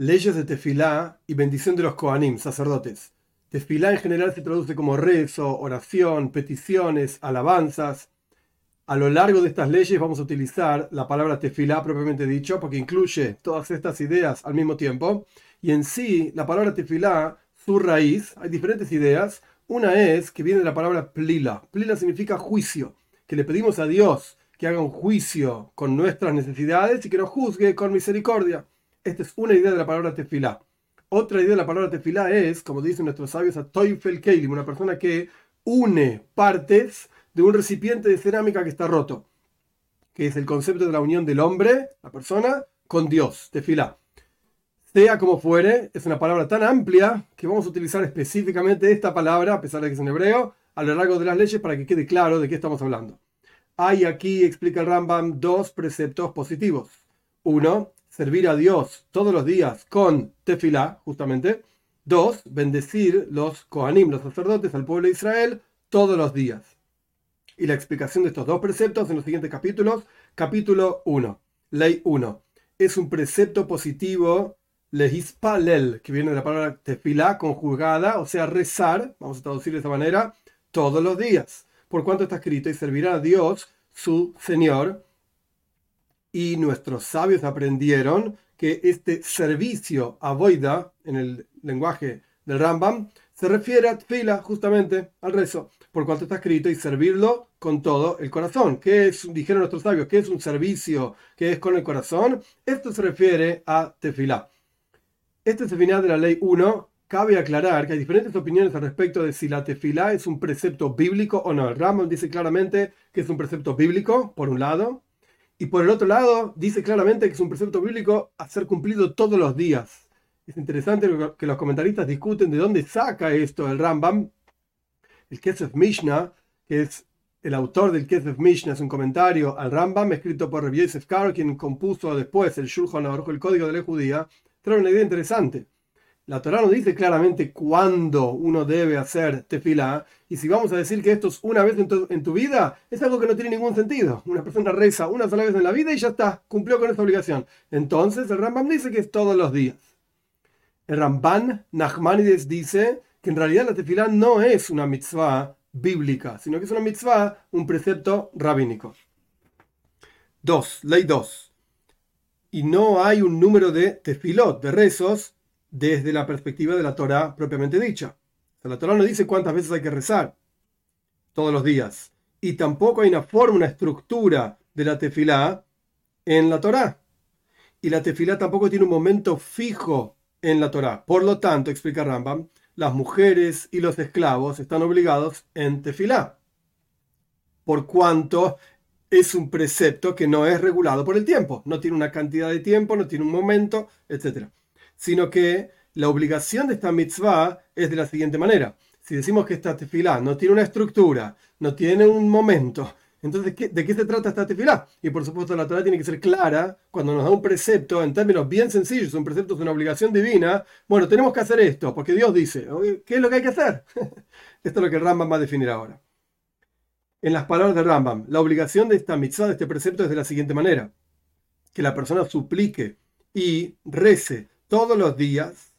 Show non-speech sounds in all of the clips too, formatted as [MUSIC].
Leyes de tefilá y bendición de los Kohanim, sacerdotes. Tefilá en general se traduce como rezo, oración, peticiones, alabanzas. A lo largo de estas leyes vamos a utilizar la palabra tefilá propiamente dicho, porque incluye todas estas ideas al mismo tiempo. Y en sí, la palabra tefilá, su raíz, hay diferentes ideas. Una es que viene de la palabra plila. Plila significa juicio, que le pedimos a Dios que haga un juicio con nuestras necesidades y que nos juzgue con misericordia. Esta es una idea de la palabra tefilá. Otra idea de la palabra tefilá es, como dicen nuestros sabios, a toifel keilim, una persona que une partes de un recipiente de cerámica que está roto, que es el concepto de la unión del hombre, la persona, con Dios, tefilá. Sea como fuere, es una palabra tan amplia que vamos a utilizar específicamente esta palabra, a pesar de que es en hebreo, a lo largo de las leyes para que quede claro de qué estamos hablando. Hay aquí, explica el Rambam, dos preceptos positivos. Uno, servir a Dios todos los días con tefilá, justamente. Dos, bendecir los Kohanim, los sacerdotes, al pueblo de Israel todos los días. Y la explicación de estos dos preceptos en los siguientes capítulos. Capítulo 1, ley 1. Es un precepto positivo, lehispalel, que viene de la palabra tefilá conjugada, o sea, rezar, vamos a traducir de esta manera, todos los días. Por cuanto está escrito, y servirá a Dios, su Señor, y nuestros sabios aprendieron que este servicio a Boida, en el lenguaje del Rambam, se refiere a Tfila, justamente al rezo, por cuanto está escrito, y servirlo con todo el corazón. ¿Qué es, dijeron nuestros sabios, qué es un servicio que es con el corazón? Esto se refiere a Tefilá. Este es el final de la ley 1. Cabe aclarar que hay diferentes opiniones al respecto de si la tefilá es un precepto bíblico o no. El Rambam dice claramente que es un precepto bíblico, por un lado, y por el otro lado, dice claramente que es un precepto bíblico a ser cumplido todos los días. Es interesante que los comentaristas discuten de dónde saca esto el Rambam. El Kesef Mishnah, que es el autor del Kesef Mishnah, es un comentario al Rambam escrito por Rabbi Yosef Karo, quien compuso después el Shulchan Aruch, el Código de la Judía. Trae una idea interesante. La Torah no dice claramente cuándo uno debe hacer tefilá, y si vamos a decir que esto es una vez en tu, vida, es algo que no tiene ningún sentido. Una persona reza una sola vez en la vida y ya está, cumplió con esa obligación. Entonces el Rambam dice que es todos los días. El Ramban Nachmanides dice que en realidad la tefilá no es una mitzvah bíblica, sino que es una mitzvah, un precepto rabínico. 2. Ley 2. Y no hay un número de tefilot, de rezos, desde la perspectiva de la Torah propiamente dicha. la Torah no dice cuántas veces hay que rezar todos los días. Y tampoco hay una forma, una estructura de la tefilá en la Torah. Y la tefilá tampoco tiene un momento fijo en la Torah. Por lo tanto, explica Rambam, las mujeres y los esclavos están obligados en tefilá. Por cuanto es un precepto que no es regulado por el tiempo. No tiene una cantidad de tiempo, no tiene un momento, etc sino que la obligación de esta mitzvah es de la siguiente manera. Si decimos que esta tefilá no tiene una estructura, no tiene un momento, entonces ¿de qué se trata esta tefilá? Y por supuesto la Torah tiene que ser clara cuando nos da un precepto en términos bien sencillos, un precepto es una obligación divina. Bueno, tenemos que hacer esto, porque Dios dice, ¿qué es lo que hay que hacer? [LAUGHS] esto es lo que Rambam va a definir ahora. En las palabras de Rambam, la obligación de esta mitzvah, de este precepto, es de la siguiente manera. Que la persona suplique y rece todos los días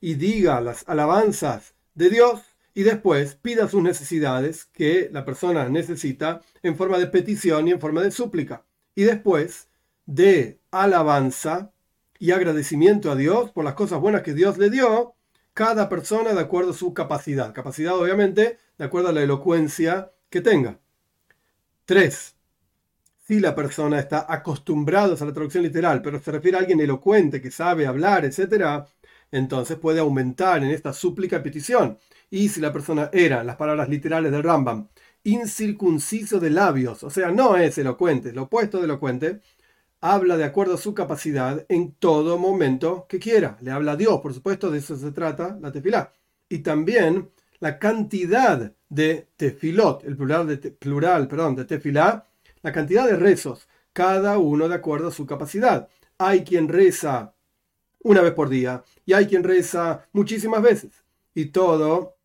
y diga las alabanzas de Dios y después pida sus necesidades que la persona necesita en forma de petición y en forma de súplica. Y después de alabanza y agradecimiento a Dios por las cosas buenas que Dios le dio, cada persona de acuerdo a su capacidad. Capacidad obviamente de acuerdo a la elocuencia que tenga. 3 si la persona está acostumbrada a la traducción literal, pero se refiere a alguien elocuente que sabe hablar, etc., entonces puede aumentar en esta súplica petición. Y si la persona era, las palabras literales del Rambam, incircunciso de labios, o sea, no es elocuente, es lo opuesto de elocuente, habla de acuerdo a su capacidad en todo momento que quiera. Le habla a Dios, por supuesto, de eso se trata la tefilá. Y también la cantidad de tefilot, el plural de, plural, perdón, de tefilá, la cantidad de rezos, cada uno de acuerdo a su capacidad. Hay quien reza una vez por día y hay quien reza muchísimas veces. Y todo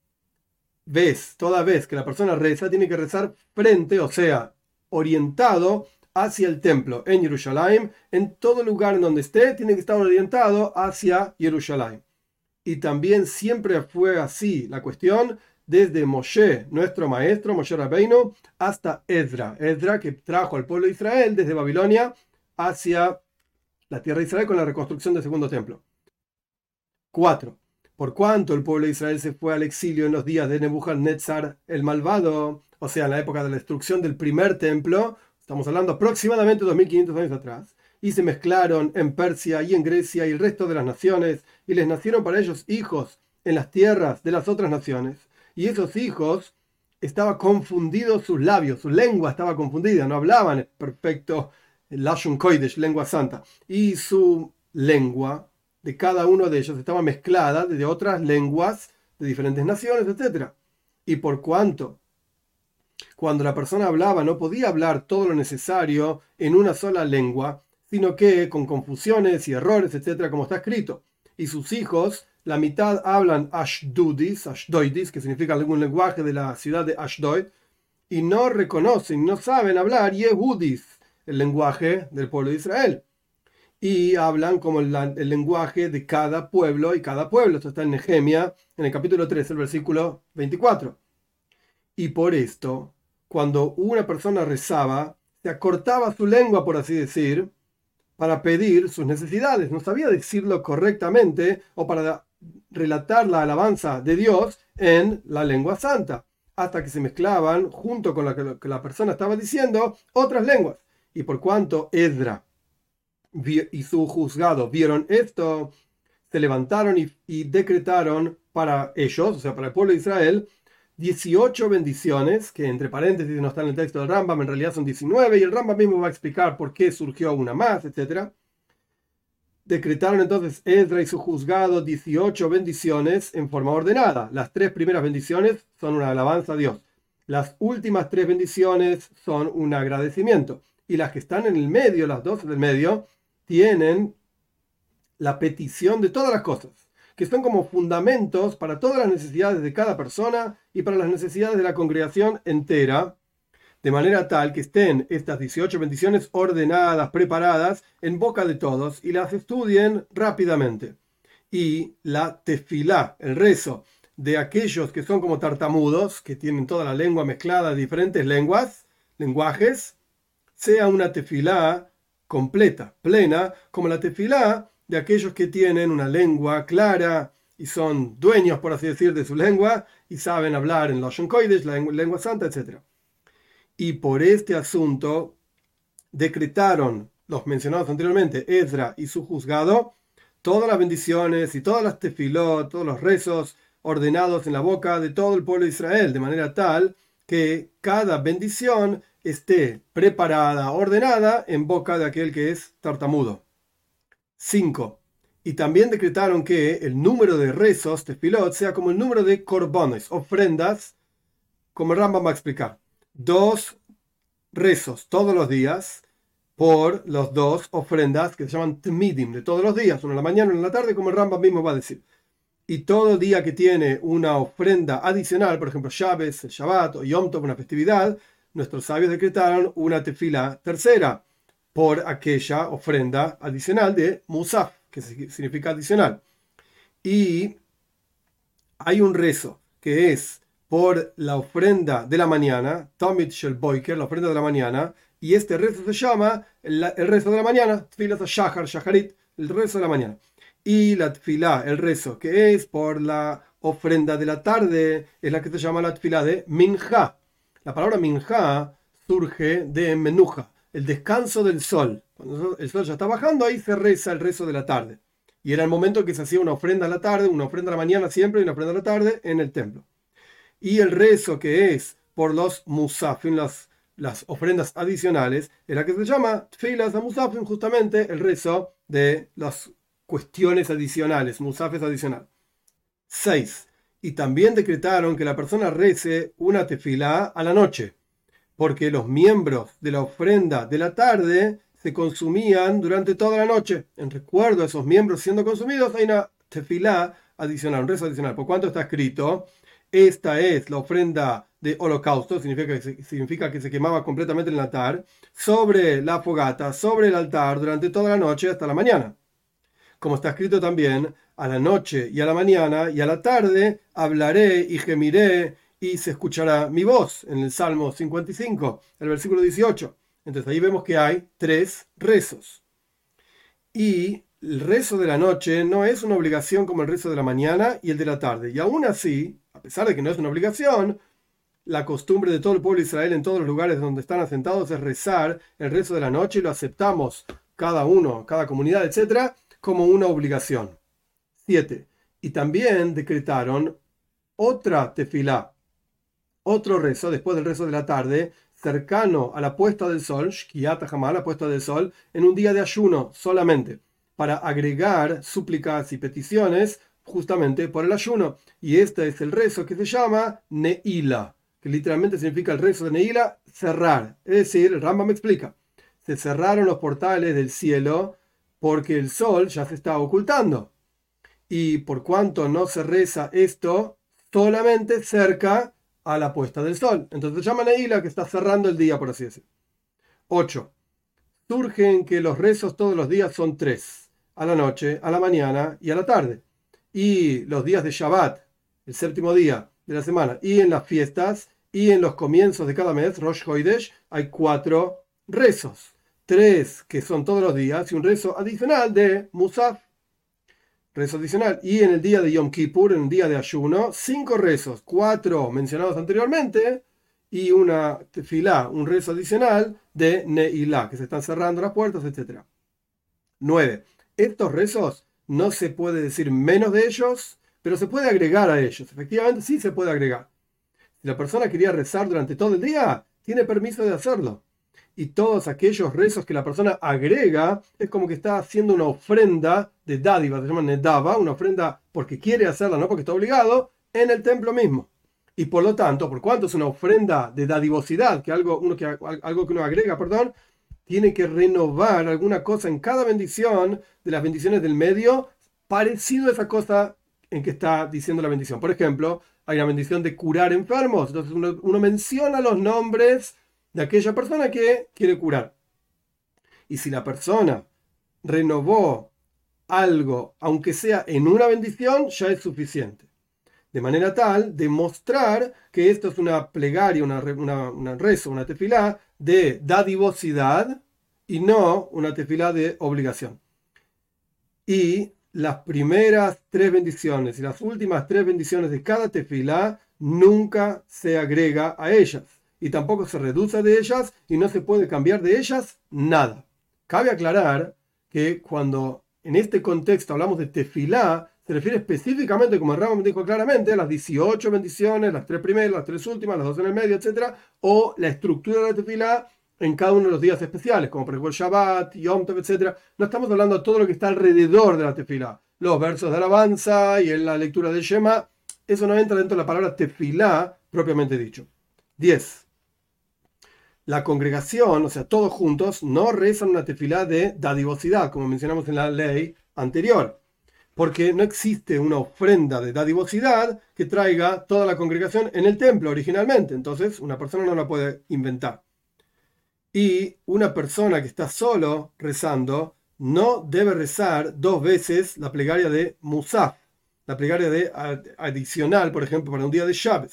vez, toda vez que la persona reza, tiene que rezar frente, o sea, orientado hacia el templo en Jerusalén, en todo lugar en donde esté, tiene que estar orientado hacia Jerusalén. Y también siempre fue así la cuestión desde Moshe, nuestro maestro, Moshe Rabbeinu, hasta Ezra. Ezra que trajo al pueblo de Israel desde Babilonia hacia la tierra de Israel con la reconstrucción del segundo templo. 4. Por cuanto el pueblo de Israel se fue al exilio en los días de Nebuchadnezzar el malvado, o sea, en la época de la destrucción del primer templo, estamos hablando aproximadamente 2500 años atrás, y se mezclaron en Persia y en Grecia y el resto de las naciones, y les nacieron para ellos hijos en las tierras de las otras naciones. Y esos hijos estaban confundidos sus labios, su lengua estaba confundida, no hablaban perfecto Lashon Koidesh, lengua santa, y su lengua de cada uno de ellos estaba mezclada de otras lenguas de diferentes naciones, etc. Y por cuanto cuando la persona hablaba no podía hablar todo lo necesario en una sola lengua, sino que con confusiones y errores, etc., como está escrito. Y sus hijos, la mitad hablan Ashdudis, Ashdoidis, que significa algún lenguaje de la ciudad de Ashdod, y no reconocen, no saben hablar Yehudis, el lenguaje del pueblo de Israel. Y hablan como el, el lenguaje de cada pueblo y cada pueblo. Esto está en Nehemia, en el capítulo 3, el versículo 24. Y por esto, cuando una persona rezaba, se acortaba su lengua, por así decir, para pedir sus necesidades. No sabía decirlo correctamente o para relatar la alabanza de Dios en la lengua santa, hasta que se mezclaban junto con lo que la persona estaba diciendo otras lenguas. Y por cuanto Edra y su juzgado vieron esto, se levantaron y, y decretaron para ellos, o sea, para el pueblo de Israel, 18 bendiciones, que entre paréntesis no están en el texto del Rambam, en realidad son 19, y el Rambam mismo va a explicar por qué surgió una más, etc. Decretaron entonces Ezra y su juzgado 18 bendiciones en forma ordenada. Las tres primeras bendiciones son una alabanza a Dios. Las últimas tres bendiciones son un agradecimiento. Y las que están en el medio, las dos del medio, tienen la petición de todas las cosas que son como fundamentos para todas las necesidades de cada persona y para las necesidades de la congregación entera, de manera tal que estén estas 18 bendiciones ordenadas, preparadas en boca de todos y las estudien rápidamente. Y la tefilá, el rezo de aquellos que son como tartamudos, que tienen toda la lengua mezclada de diferentes lenguas, lenguajes, sea una tefilá completa, plena, como la tefilá de aquellos que tienen una lengua clara y son dueños, por así decir, de su lengua y saben hablar en los Kodesh, la lengua santa, etc. Y por este asunto decretaron los mencionados anteriormente, Ezra y su juzgado, todas las bendiciones y todas las tefilot, todos los rezos ordenados en la boca de todo el pueblo de Israel, de manera tal que cada bendición esté preparada, ordenada en boca de aquel que es tartamudo. 5. Y también decretaron que el número de rezos, tefilot, sea como el número de corbones, ofrendas, como Rambam va a explicar. Dos rezos todos los días por los dos ofrendas que se llaman tmidim, de todos los días, uno en la mañana, uno en la tarde, como el Rambam mismo va a decir. Y todo día que tiene una ofrenda adicional, por ejemplo, Shabes, Shabbat o Yom Tov, una festividad, nuestros sabios decretaron una tefila tercera por aquella ofrenda adicional de Musaf, que significa adicional. Y hay un rezo que es por la ofrenda de la mañana, Tomit Shel Boiker, la ofrenda de la mañana, y este rezo se llama el, rezo de la mañana, Tfilat Shahar, Shaharit, el rezo de la mañana. Y la tfilá, el rezo que es por la ofrenda de la tarde, es la que se llama la tfilá de Minja. La palabra Minja surge de Menuja, el descanso del sol. Cuando el sol ya está bajando, ahí se reza el rezo de la tarde. Y era el momento que se hacía una ofrenda a la tarde, una ofrenda a la mañana siempre y una ofrenda a la tarde en el templo. Y el rezo que es por los musafin, las, las ofrendas adicionales, era que se llama tfilas a musafin, justamente el rezo de las cuestiones adicionales, musafes adicional. 6. Y también decretaron que la persona rece una tefila a la noche porque los miembros de la ofrenda de la tarde se consumían durante toda la noche. En recuerdo a esos miembros siendo consumidos, hay una tefilá adicional, un rezo adicional. ¿Por cuánto está escrito? Esta es la ofrenda de holocausto, significa que, se, quemaba completamente el altar, sobre la fogata, sobre el altar durante toda la noche hasta la mañana. Como está escrito también, a la noche y a la mañana y a la tarde hablaré y gemiré y se escuchará mi voz en el Salmo 55, el versículo 18. Entonces ahí vemos que hay tres rezos. Y el rezo de la noche no es una obligación como el rezo de la mañana y el de la tarde. Y aún así, a pesar de que no es una obligación, la costumbre de todo el pueblo de Israel en todos los lugares donde están asentados es rezar el rezo de la noche y lo aceptamos cada uno, cada comunidad, etcétera, como una obligación. 7. Y también decretaron otra tefilá, otro rezo después del rezo de la tarde, cercano a la puesta del sol, Shkiyat la puesta del sol, en un día de ayuno solamente, para agregar súplicas y peticiones justamente por el ayuno. Y este es el rezo que se llama Neila, que literalmente significa el rezo de Neila, cerrar. Es decir, el me explica, se cerraron los portales del cielo porque el sol ya se está ocultando. Y por cuanto no se reza esto, solamente cerca a la puesta del sol. Entonces llaman a Ila que está cerrando el día, por así decirlo. 8. Surgen que los rezos todos los días son tres, a la noche, a la mañana y a la tarde. Y los días de Shabbat, el séptimo día de la semana, y en las fiestas, y en los comienzos de cada mes, Rosh Hoidesh, hay cuatro rezos. Tres que son todos los días y un rezo adicional de Musaf rezo adicional. Y en el día de Yom Kippur, en el día de ayuno, cinco rezos, cuatro mencionados anteriormente y una tefilá, un rezo adicional de Neilá, que se están cerrando las puertas, etc. 9. Estos rezos no se puede decir menos de ellos, pero se puede agregar a ellos. Efectivamente, sí se puede agregar. Si la persona quería rezar durante todo el día, tiene permiso de hacerlo y todos aquellos rezos que la persona agrega, es como que está haciendo una ofrenda de dádiva, se llama nedava, una ofrenda porque quiere hacerla, no porque está obligado, en el templo mismo. Y por lo tanto, por cuanto es una ofrenda de dadivosidad, que algo, uno que, algo que uno agrega, perdón, tiene que renovar alguna cosa en cada bendición de las bendiciones del medio, parecido a esa cosa en que está diciendo la bendición. Por ejemplo, hay una bendición de curar enfermos, entonces uno, menciona los nombres de aquella persona que quiere curar. Y si la persona renovó algo, aunque sea en una bendición, ya es suficiente. De manera tal de mostrar que esto es una plegaria, una, una, una rezo, una tefilá de dadivosidad y no una tefilá de obligación. Y las primeras tres bendiciones y las últimas tres bendiciones de cada tefilá nunca se agrega a ellas y tampoco se reduce de ellas y no se puede cambiar de ellas nada. Cabe aclarar que cuando en este contexto hablamos de tefilá, se refiere específicamente, como el dijo claramente, las 18 bendiciones, las tres primeras, las tres últimas, las dos en el medio, etc. O la estructura de la tefilá en cada uno de los días especiales, como por ejemplo Shabbat, Yom Tov, etc. No estamos hablando de todo lo que está alrededor de la tefilá. Los versos de alabanza y en la lectura del Shema, eso no entra dentro de la palabra tefilá propiamente dicho. 10 la congregación, o sea, todos juntos, no rezan una tefilá de dadivosidad, como mencionamos en la ley anterior, porque no existe una ofrenda de dadivosidad que traiga toda la congregación en el templo originalmente, entonces una persona no la puede inventar. Y una persona que está solo rezando no debe rezar dos veces la plegaria de Musaf, la plegaria de adicional, por ejemplo, para un día de Shabbat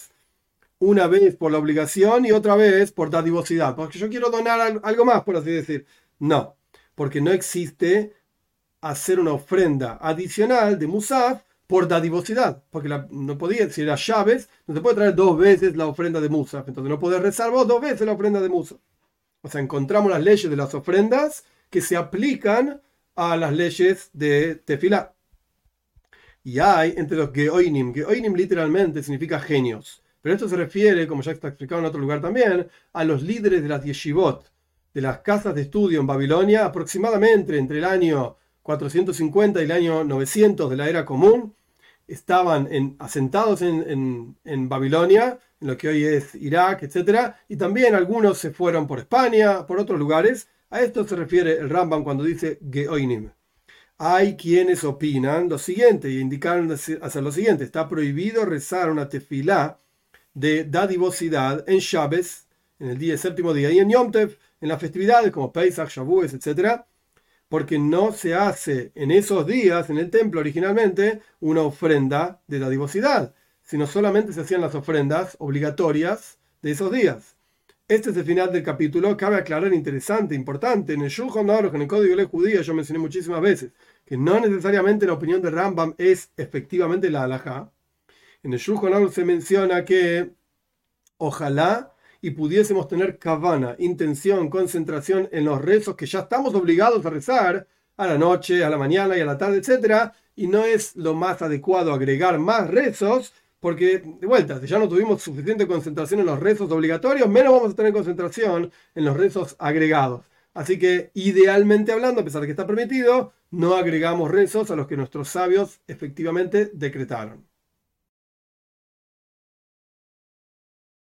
una vez por la obligación y otra vez por dadivosidad, porque yo quiero donar algo más, por así decir. No, porque no existe hacer una ofrenda adicional de Musaf por dadivosidad, porque no podía, si era llaves, no se puede traer dos veces la ofrenda de Musaf, entonces no podés rezar vos dos veces la ofrenda de Musaf. O sea, encontramos las leyes de las ofrendas que se aplican a las leyes de Tefilá. Y hay entre los Geoinim, Geoinim literalmente significa genios. Pero esto se refiere, como ya está explicado en otro lugar también, a los líderes de las yeshivot, de las casas de estudio en Babilonia, aproximadamente entre el año 450 y el año 900 de la era común, estaban asentados en, Babilonia, en lo que hoy es Irak, etc. Y también algunos se fueron por España, por otros lugares. A esto se refiere el Rambam cuando dice Geoinim. Hay quienes opinan lo siguiente y indicaron hacer lo siguiente. Está prohibido rezar una tefilá de dadivosidad en Shabes, en el día séptimo día, y en Yom Tev, en las festividades como Pesach, Shavuos, etc., porque no se hace en esos días, en el templo originalmente, una ofrenda de dadivosidad, sino solamente se hacían las ofrendas obligatorias de esos días. Este es el final del capítulo. Cabe aclarar interesante, importante. En el Shulchan Aruch, en el Código de la Judía, yo mencioné muchísimas veces que no necesariamente la opinión de Rambam es efectivamente la halajá. En el Shulchan Aruch se menciona que ojalá y pudiésemos tener kavana, intención, concentración en los rezos que ya estamos obligados a rezar a la noche, a la mañana y a la tarde, etc. Y no es lo más adecuado agregar más rezos, porque, de vuelta, si ya no tuvimos suficiente concentración en los rezos obligatorios, menos vamos a tener concentración en los rezos agregados. Así que, idealmente hablando, a pesar de que está permitido, no agregamos rezos a los que nuestros sabios efectivamente decretaron.